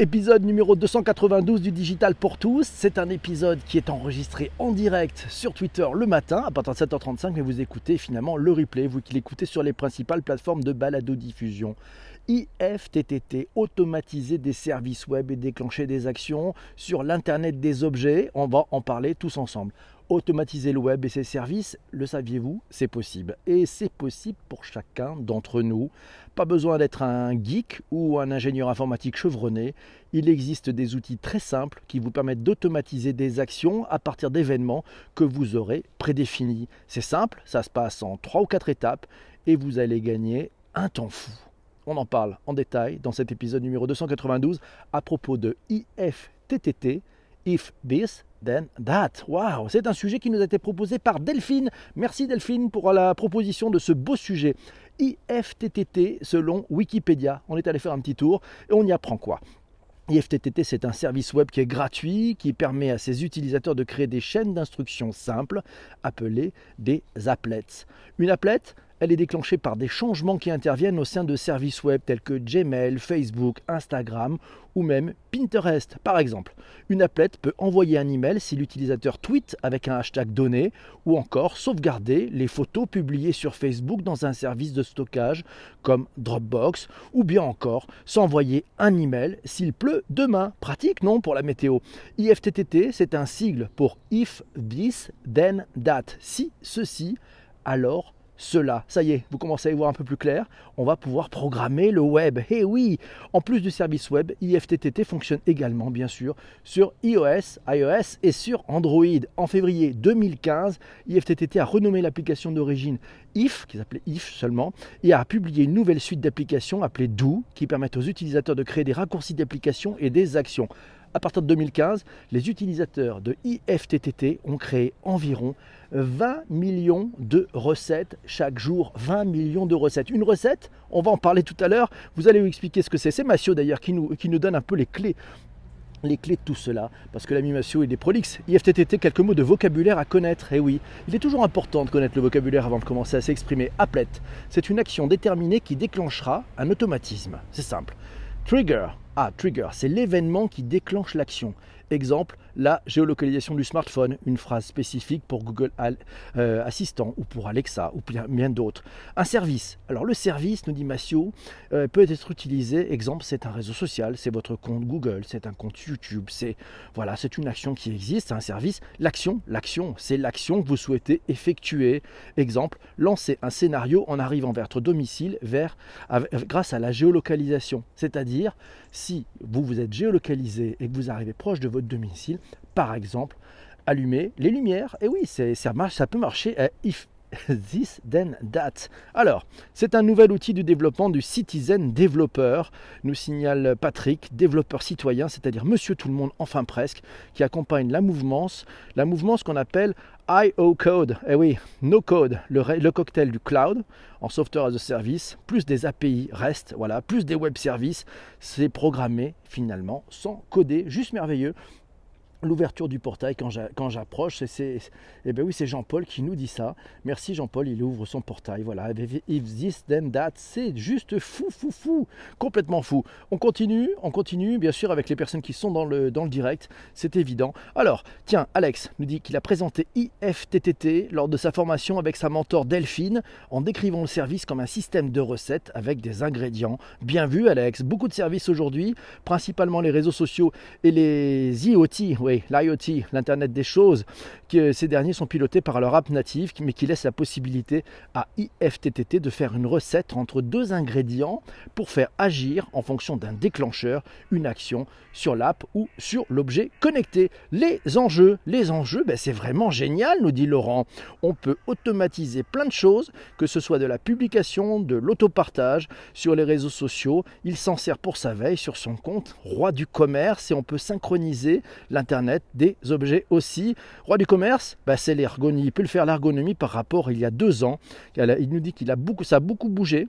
Épisode numéro 292 du Digital pour tous. C'est un épisode qui est enregistré en direct sur Twitter le matin à partir de 7h35, mais vous écoutez finalement le replay, vous qui l'écoutez sur les principales plateformes de balado-diffusion. IFTTT, automatiser des services web et déclencher des actions sur l'Internet des objets. On va en parler tous ensemble. Automatiser le web et ses services, le saviez-vous C'est possible. Et c'est possible pour chacun d'entre nous. Pas besoin d'être un geek ou un ingénieur informatique chevronné. Il existe des outils très simples qui vous permettent d'automatiser des actions à partir d'événements que vous aurez prédéfinis. C'est simple, ça se passe en 3 ou 4 étapes et vous allez gagner un temps fou. On en parle en détail dans cet épisode numéro 292 à propos de IFTTT, If This Then That. Waouh, c'est un sujet qui nous a été proposé par Delphine. Merci Delphine pour la proposition de ce beau sujet. IFTTT selon Wikipédia. On est allé faire un petit tour et on y apprend quoi? IFTTT, c'est un service web qui est gratuit, qui permet à ses utilisateurs de créer des chaînes d'instructions simples, appelées des applets. Une applet, elle est déclenchée par des changements qui interviennent au sein de services web tels que Gmail, Facebook, Instagram ou même Pinterest par exemple. Une applet peut envoyer un email si l'utilisateur tweet avec un hashtag donné ou encore sauvegarder les photos publiées sur Facebook dans un service de stockage comme Dropbox ou bien encore s'envoyer un email s'il pleut demain. Pratique non pour la météo. IFTTT c'est un sigle pour If This Then That. Si ceci alors cela. Ça y est, vous commencez à y voir un peu plus clair. On va pouvoir programmer le web. Eh oui En plus du service web, IFTTT fonctionne également, bien sûr, sur iOS, iOS et sur Android. En février 2015, IFTTT a renommé l'application d'origine IF, qui s'appelait IF seulement, et a publié une nouvelle suite d'applications appelée Do, qui permettent aux utilisateurs de créer des raccourcis d'applications et des actions. À partir de 2015, les utilisateurs de IFTTT ont créé environ 20 millions de recettes chaque jour. 20 millions de recettes. Une recette, on va en parler tout à l'heure. Vous allez vous expliquer ce que c'est. C'est Massio d'ailleurs qui nous, qui donne un peu les clés les clés de tout cela, parce que l'ami Massio il est prolixe. IFTTT, quelques mots de vocabulaire à connaître, eh oui, il est toujours important de connaître le vocabulaire avant de commencer à s'exprimer. Applet, c'est une action déterminée qui déclenchera un automatisme. C'est simple. Trigger, ah, trigger, c'est l'événement qui déclenche l'action. Exemple, la géolocalisation du smartphone, une phrase spécifique pour Google euh, Assistant ou pour Alexa ou bien d'autres. Un service. Alors le service, nous dit Massio, euh, peut être utilisé. Exemple, c'est un réseau social, c'est votre compte Google, c'est un compte YouTube, c'est voilà, c'est une action qui existe, c'est un service. L'action, l'action, c'est l'action que vous souhaitez effectuer. Exemple, lancer un scénario en arrivant vers votre domicile vers, grâce à la géolocalisation. C'est-à-dire, vous vous êtes géolocalisé et que vous arrivez proche de votre domicile, par exemple, allumer les lumières. Et oui, ça, marche, ça peut marcher this then that. Alors, c'est un nouvel outil de développement du Citizen Developer, nous signale Patrick, développeur citoyen, c'est-à-dire monsieur tout le monde, enfin presque, qui accompagne la mouvance, la mouvance qu'on appelle IO Code. Eh oui, no code, le, le, cocktail du cloud en software as a service, plus des API REST, voilà, plus des web services, c'est programmé finalement sans coder, juste merveilleux l'ouverture du portail quand j'approche. C'est, eh ben oui, c'est Jean-Paul qui nous dit ça. Merci Jean-Paul, il ouvre son portail. Voilà, if this then that, c'est juste fou, fou, fou, complètement fou. On continue, on continue, bien sûr, avec les personnes qui sont dans le, dans le direct, c'est évident. Alors, tiens, Alex nous dit qu'il a présenté IFTTT lors de sa formation avec sa mentor Delphine en décrivant le service comme un système de recettes avec des ingrédients. Bien vu, Alex. Beaucoup de services aujourd'hui, principalement les réseaux sociaux et les IoT oui, l'IoT, l'Internet des choses, que ces derniers sont pilotés par leur app native, mais qui laisse la possibilité à IFTTT de faire une recette entre deux ingrédients pour faire agir en fonction d'un déclencheur une action sur l'app ou sur l'objet connecté. Les enjeux, les enjeux, ben c'est vraiment génial, nous dit Laurent. On peut automatiser plein de choses, que ce soit de la publication, de l'autopartage sur les réseaux sociaux. Il s'en sert pour sa veille sur son compte roi du commerce et on peut synchroniser l'Internet des objets aussi. Roi du commerce, bah, c'est l'ergonomie. Il peut le faire l'ergonomie par rapport il y a deux ans. Il nous dit qu'il a beaucoup, ça a beaucoup bougé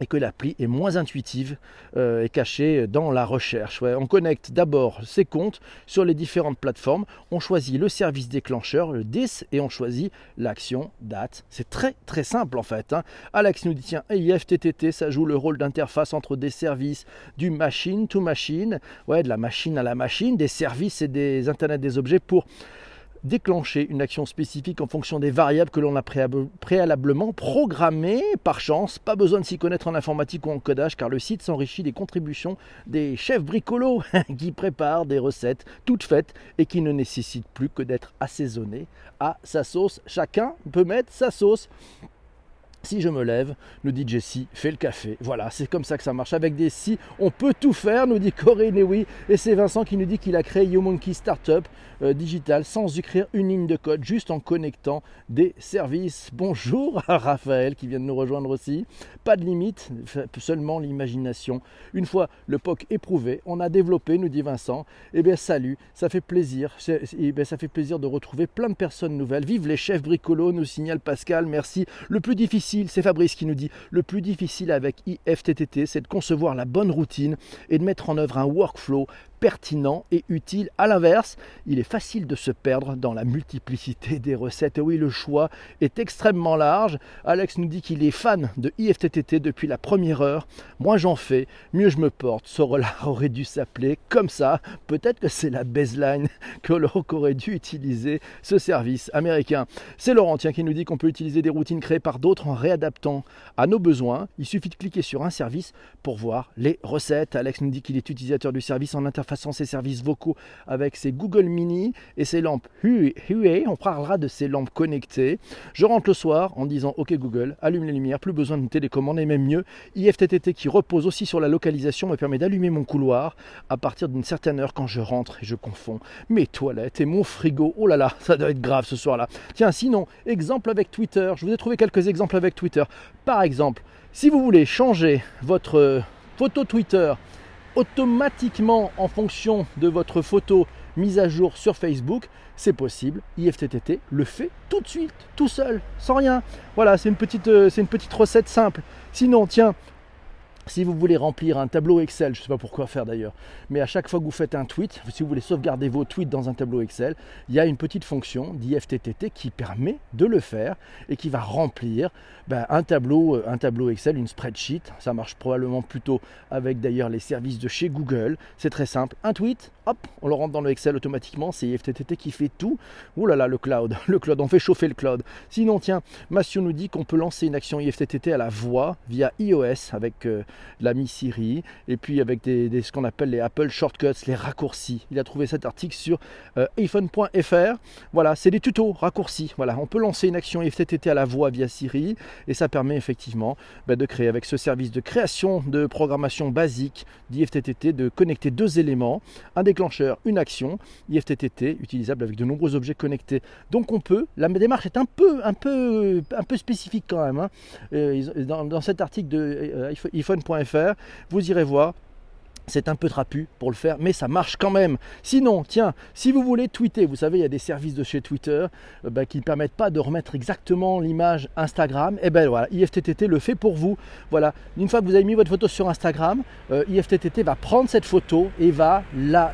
et que l'appli est moins intuitive euh, et cachée dans la recherche. on connecte d'abord ses comptes sur les différentes plateformes, on choisit le service déclencheur, le 10, et on choisit l'action date. C'est très très simple en fait. Hein. Alex nous dit tiens, IFTTT, ça joue le rôle d'interface entre des services du machine to machine, ouais, de la machine à la machine, des services et des Internet des objets pour déclencher une action spécifique en fonction des variables que l'on a préalablement programmées. Par chance, pas besoin de s'y connaître en informatique ou en codage car le site s'enrichit des contributions des chefs bricolos qui préparent des recettes toutes faites et qui ne nécessitent plus que d'être assaisonnées à sa sauce. Chacun peut mettre sa sauce. Si je me lève, nous dit Jessie, fais le café. Voilà, c'est comme ça que ça marche. Avec des si, on peut tout faire, nous dit Corinne, et oui. Et c'est Vincent qui nous dit qu'il a créé YouMonkey Startup euh, Digital sans écrire une ligne de code, juste en connectant des services. Bonjour à Raphaël qui vient de nous rejoindre aussi. Pas de limite, seulement l'imagination. Une fois le POC éprouvé, on a développé, nous dit Vincent. Eh bien, salut, ça fait plaisir. Eh ça fait plaisir de retrouver plein de personnes nouvelles. Vive les chefs bricolos, nous signale Pascal. Merci. Le plus difficile c'est Fabrice qui nous dit, le plus difficile avec IFTTT, c'est de concevoir la bonne routine et de mettre en œuvre un workflow pertinent et utile. À l'inverse, il est facile de se perdre dans la multiplicité des recettes. Et oui, le choix est extrêmement large. Alex nous dit qu'il est fan de IFTTT depuis la première heure. Moins j'en fais, mieux je me porte. Ce aurait dû s'appeler comme ça. Peut-être que c'est la baseline que l'on aurait dû utiliser ce service américain. C'est Laurentien qui nous dit qu'on peut utiliser des routines créées par d'autres en réadaptant à nos besoins. Il suffit de cliquer sur un service pour voir les recettes. Alex nous dit qu'il est utilisateur du service en interface ses services vocaux avec ses Google Mini et ses lampes Huawei. On parlera de ces lampes connectées. Je rentre le soir en disant OK Google, allume les lumières, plus besoin de télécommande et même mieux. IFTTT qui repose aussi sur la localisation me permet d'allumer mon couloir à partir d'une certaine heure quand je rentre et je confonds mes toilettes et mon frigo. Oh là là, ça doit être grave ce soir-là. Tiens, sinon, exemple avec Twitter. Je vous ai trouvé quelques exemples avec Twitter. Par exemple, si vous voulez changer votre photo Twitter automatiquement en fonction de votre photo mise à jour sur Facebook, c'est possible. IFTTT le fait tout de suite, tout seul, sans rien. Voilà, c'est une petite, euh, c'est une petite recette simple. Sinon, tiens, si vous voulez remplir un tableau Excel, je ne sais pas pourquoi faire d'ailleurs, mais à chaque fois que vous faites un tweet, si vous voulez sauvegarder vos tweets dans un tableau Excel, il y a une petite fonction d'IFTTT qui permet de le faire et qui va remplir ben, un, tableau, euh, un tableau Excel, une spreadsheet. Ça marche probablement plutôt avec d'ailleurs les services de chez Google. C'est très simple. Un tweet, hop, on le rentre dans le Excel automatiquement. C'est IFTTT qui fait tout. Ouh là là, le cloud, le cloud, on fait chauffer le cloud. Sinon, tiens, Massio nous dit qu'on peut lancer une action IFTTT à la voix via iOS avec euh, l'ami Siri et puis avec des, ce qu'on appelle les Apple Shortcuts, les raccourcis. Il a trouvé cet article sur euh, iPhone.fr. Voilà, c'est des tutos raccourcis. Voilà, on peut lancer une action IFTTT à la voix via Siri et ça permet effectivement bah, de créer avec ce service de création de programmation basique d'IFTTT de connecter deux éléments, déclencheur, une action, IFTTT utilisable avec de nombreux objets connectés. Donc on peut, la démarche est un peu, un peu, un peu spécifique quand même. Hein. Euh, dans, cet article de euh, iPhone.fr, vous irez voir c'est un peu trapu pour le faire, mais ça marche quand même. Sinon, tiens, si vous voulez tweeter, vous savez, il y a des services de chez Twitter euh, bah, qui ne permettent pas de remettre exactement l'image Instagram. Et eh ben voilà, IFTTT le fait pour vous. Voilà, une fois que vous avez mis votre photo sur Instagram, euh, IFTTT va prendre cette photo et va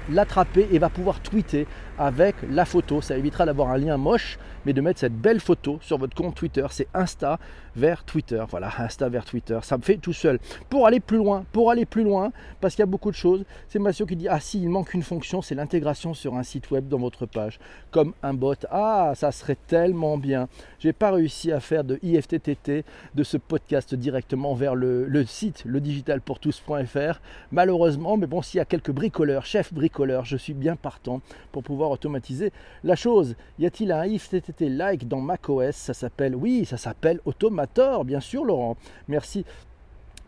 l'attraper et va pouvoir tweeter avec la photo. Ça évitera d'avoir un lien moche, mais de mettre cette belle photo sur votre compte Twitter. C'est Insta vers Twitter. Voilà, Insta vers Twitter. Ça me fait tout seul. Pour aller plus loin, pour aller plus loin, parce qu'il y a beaucoup de choses, c'est Mathieu qui dit Ah si, il manque une fonction, c'est l'intégration sur un site web dans votre page, comme un bot. Ah, ça serait tellement bien. J'ai pas réussi à faire de IFTTT de ce podcast directement vers le, le site ledigitalpourtous.fr. Malheureusement, mais bon, s'il y a quelques bricoleurs, chefs bricoleurs, je suis bien partant pour pouvoir automatiser la chose. Y a-t-il un IFTTT like dans macOS? Ça s'appelle, oui, ça s'appelle Automator, bien sûr, Laurent. Merci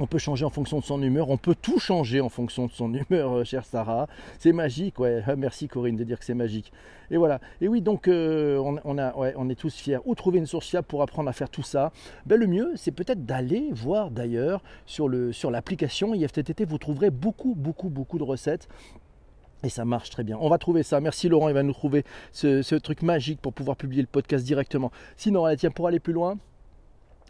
on peut changer en fonction de son humeur, on peut tout changer en fonction de son humeur, euh, chère Sarah. C'est magique, ouais. Ah, merci Corinne de dire que c'est magique. Et voilà. Et oui, donc euh, on, a, on est tous fiers. Où trouver une source fiable pour apprendre à faire tout ça? Ben, Le mieux, c'est peut-être d'aller voir d'ailleurs sur l'application sur IFTTT, vous trouverez beaucoup, beaucoup, beaucoup de recettes et ça marche très bien. On va trouver ça. Merci Laurent, il va nous trouver ce, truc magique pour pouvoir publier le podcast directement. Sinon, tiens, pour aller plus loin,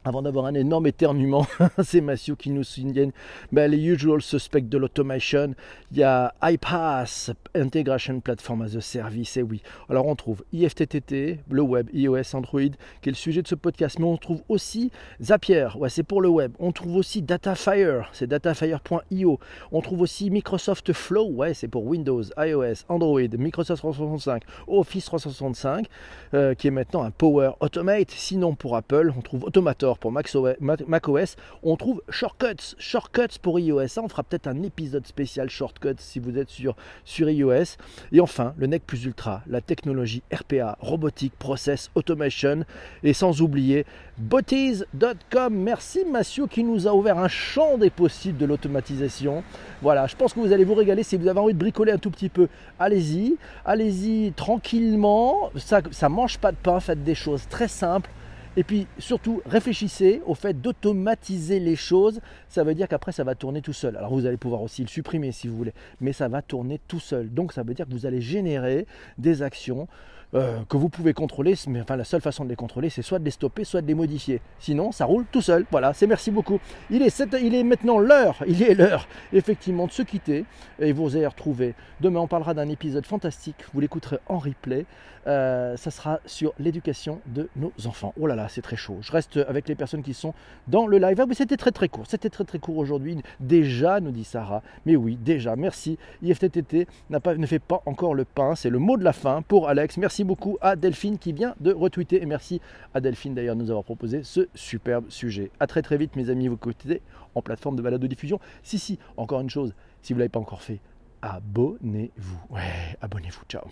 avant d'avoir un énorme éternuement, c'est Mathieu qui nous signale ben, les usual suspects de l'automation. Il y a iPass, Integration Platform as a Service, et oui. Alors on trouve IFTTT, le web, iOS, Android, qui est le sujet de ce podcast, mais on trouve aussi Zapier, ouais, c'est pour le web. On trouve aussi Datafire, c'est datafire.io. On trouve aussi Microsoft Flow, ouais, c'est pour Windows, iOS, Android, Microsoft 365, Office 365, euh, qui est maintenant un Power Automate. Sinon pour Apple, on trouve Automator pour macOS, on trouve Shortcuts. Shortcuts pour iOS. On fera peut-être un épisode spécial Shortcuts si vous êtes sur, sur iOS. Et enfin, le NEC plus ultra, la technologie RPA, robotique, process, automation. Et sans oublier botties.com. Merci Mathieu qui nous a ouvert un champ des possibles de l'automatisation. Voilà, je pense que vous allez vous régaler si vous avez envie de bricoler un tout petit peu. Allez-y, allez-y tranquillement. Ça, ça mange pas de pain, faites des choses très simples et puis surtout, réfléchissez au fait d'automatiser les choses. Ça veut dire qu'après, ça va tourner tout seul. Alors vous allez pouvoir aussi le supprimer si vous voulez, mais ça va tourner tout seul. Donc ça veut dire que vous allez générer des actions euh, que vous pouvez contrôler, mais enfin la seule façon de les contrôler, c'est soit de les stopper, soit de les modifier. Sinon, ça roule tout seul. Voilà, c'est merci beaucoup. Il est, il est maintenant l'heure, il est l'heure effectivement de se quitter et vous allez retrouver. Demain, on parlera d'un épisode fantastique. Vous l'écouterez en replay. Euh, ça sera sur l'éducation de nos enfants. Oh là là, c'est très chaud. Je reste avec les personnes qui sont dans le live. Ah, mais c'était très très court. C'était très très court aujourd'hui. Déjà, nous dit Sarah. Mais oui, déjà. Merci. IFTTT pas, ne fait pas encore le pain. C'est le mot de la fin pour Alex. Merci beaucoup à Delphine qui vient de retweeter. Et merci à Delphine d'ailleurs de nous avoir proposé ce superbe sujet. A très très vite mes amis, vous écoutez en plateforme de balado diffusion. Si si, encore une chose, si vous ne l'avez pas encore fait, abonnez-vous. Ouais, abonnez-vous. Ciao.